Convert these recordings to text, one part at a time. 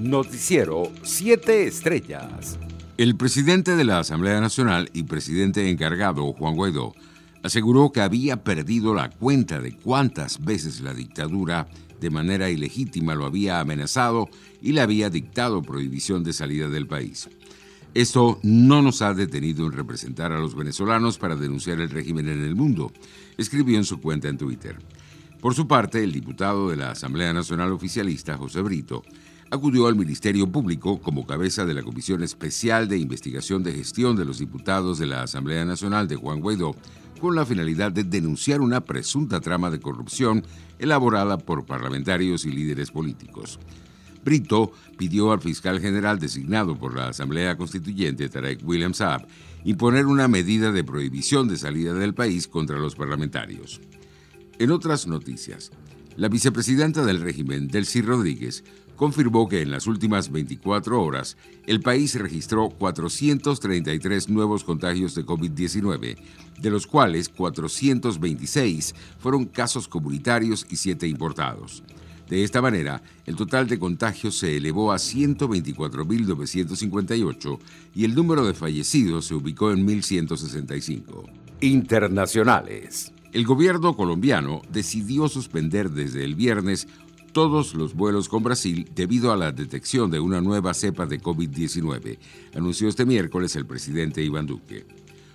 Noticiero 7 Estrellas. El presidente de la Asamblea Nacional y presidente encargado, Juan Guaidó, aseguró que había perdido la cuenta de cuántas veces la dictadura de manera ilegítima lo había amenazado y le había dictado prohibición de salida del país. Esto no nos ha detenido en representar a los venezolanos para denunciar el régimen en el mundo, escribió en su cuenta en Twitter. Por su parte, el diputado de la Asamblea Nacional Oficialista, José Brito, acudió al Ministerio Público como cabeza de la Comisión Especial de Investigación de Gestión de los Diputados de la Asamblea Nacional de Juan Guaidó con la finalidad de denunciar una presunta trama de corrupción elaborada por parlamentarios y líderes políticos. Brito pidió al fiscal general designado por la Asamblea Constituyente, Tarek William Saab, imponer una medida de prohibición de salida del país contra los parlamentarios. En otras noticias, la vicepresidenta del régimen, Delcy Rodríguez, confirmó que en las últimas 24 horas el país registró 433 nuevos contagios de COVID-19, de los cuales 426 fueron casos comunitarios y 7 importados. De esta manera, el total de contagios se elevó a 124.958 y el número de fallecidos se ubicó en 1.165. Internacionales. El gobierno colombiano decidió suspender desde el viernes todos los vuelos con Brasil debido a la detección de una nueva cepa de COVID-19, anunció este miércoles el presidente Iván Duque.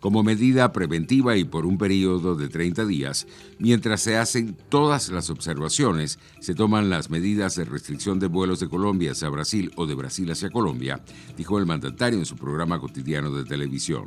Como medida preventiva y por un periodo de 30 días, mientras se hacen todas las observaciones, se toman las medidas de restricción de vuelos de Colombia hacia Brasil o de Brasil hacia Colombia, dijo el mandatario en su programa cotidiano de televisión.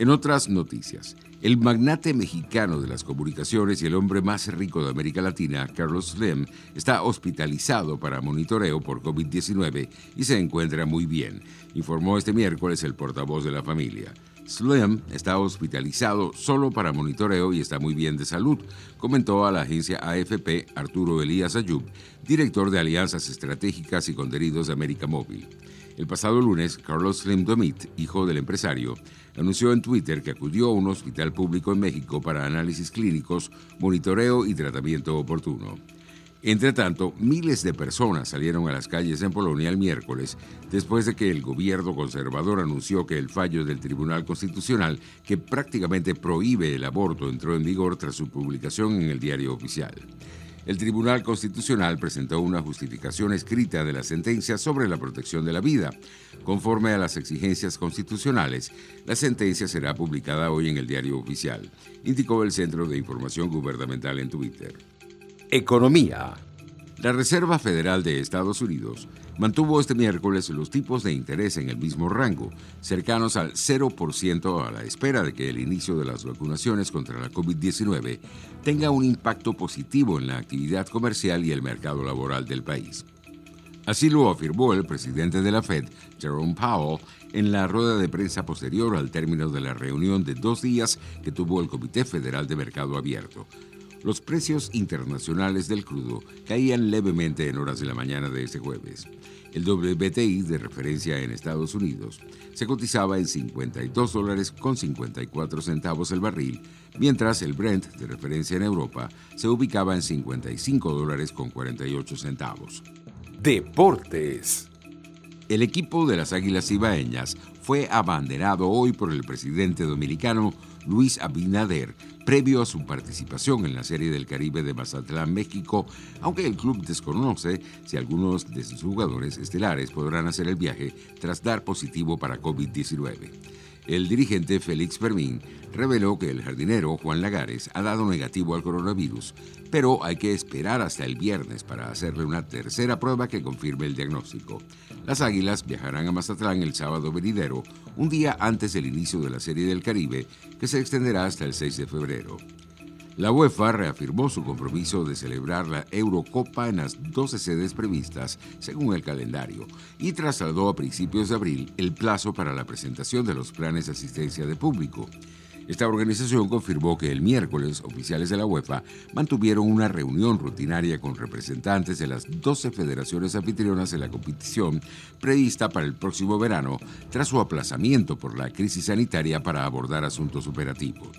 En otras noticias, el magnate mexicano de las comunicaciones y el hombre más rico de América Latina, Carlos Slim, está hospitalizado para monitoreo por COVID-19 y se encuentra muy bien, informó este miércoles el portavoz de la familia. Slim está hospitalizado solo para monitoreo y está muy bien de salud, comentó a la agencia AFP Arturo Elías Ayub, director de Alianzas Estratégicas y Contenidos de América Móvil. El pasado lunes, Carlos Slim Domit, hijo del empresario, anunció en Twitter que acudió a un hospital público en México para análisis clínicos, monitoreo y tratamiento oportuno. Entre tanto, miles de personas salieron a las calles en Polonia el miércoles después de que el gobierno conservador anunció que el fallo del Tribunal Constitucional que prácticamente prohíbe el aborto entró en vigor tras su publicación en el diario oficial el Tribunal Constitucional presentó una justificación escrita de la sentencia sobre la protección de la vida. Conforme a las exigencias constitucionales, la sentencia será publicada hoy en el diario oficial, indicó el Centro de Información Gubernamental en Twitter. Economía. La Reserva Federal de Estados Unidos mantuvo este miércoles los tipos de interés en el mismo rango, cercanos al 0% a la espera de que el inicio de las vacunaciones contra la COVID-19 tenga un impacto positivo en la actividad comercial y el mercado laboral del país. Así lo afirmó el presidente de la Fed, Jerome Powell, en la rueda de prensa posterior al término de la reunión de dos días que tuvo el Comité Federal de Mercado Abierto, los precios internacionales del crudo caían levemente en horas de la mañana de este jueves. El WTI de referencia en Estados Unidos se cotizaba en 52 dólares con 54 centavos el barril, mientras el Brent de referencia en Europa se ubicaba en 55 dólares con 48 centavos. Deportes. El equipo de las Águilas Ibaeñas fue abanderado hoy por el presidente dominicano Luis Abinader, previo a su participación en la Serie del Caribe de Mazatlán, México, aunque el club desconoce si algunos de sus jugadores estelares podrán hacer el viaje tras dar positivo para COVID-19. El dirigente Félix Fermín reveló que el jardinero Juan Lagares ha dado negativo al coronavirus, pero hay que esperar hasta el viernes para hacerle una tercera prueba que confirme el diagnóstico. Las Águilas viajarán a Mazatlán el sábado venidero, un día antes del inicio de la Serie del Caribe, que se extenderá hasta el 6 de febrero. La UEFA reafirmó su compromiso de celebrar la Eurocopa en las 12 sedes previstas según el calendario y trasladó a principios de abril el plazo para la presentación de los planes de asistencia de público. Esta organización confirmó que el miércoles oficiales de la UEFA mantuvieron una reunión rutinaria con representantes de las 12 federaciones anfitrionas de la competición prevista para el próximo verano tras su aplazamiento por la crisis sanitaria para abordar asuntos operativos.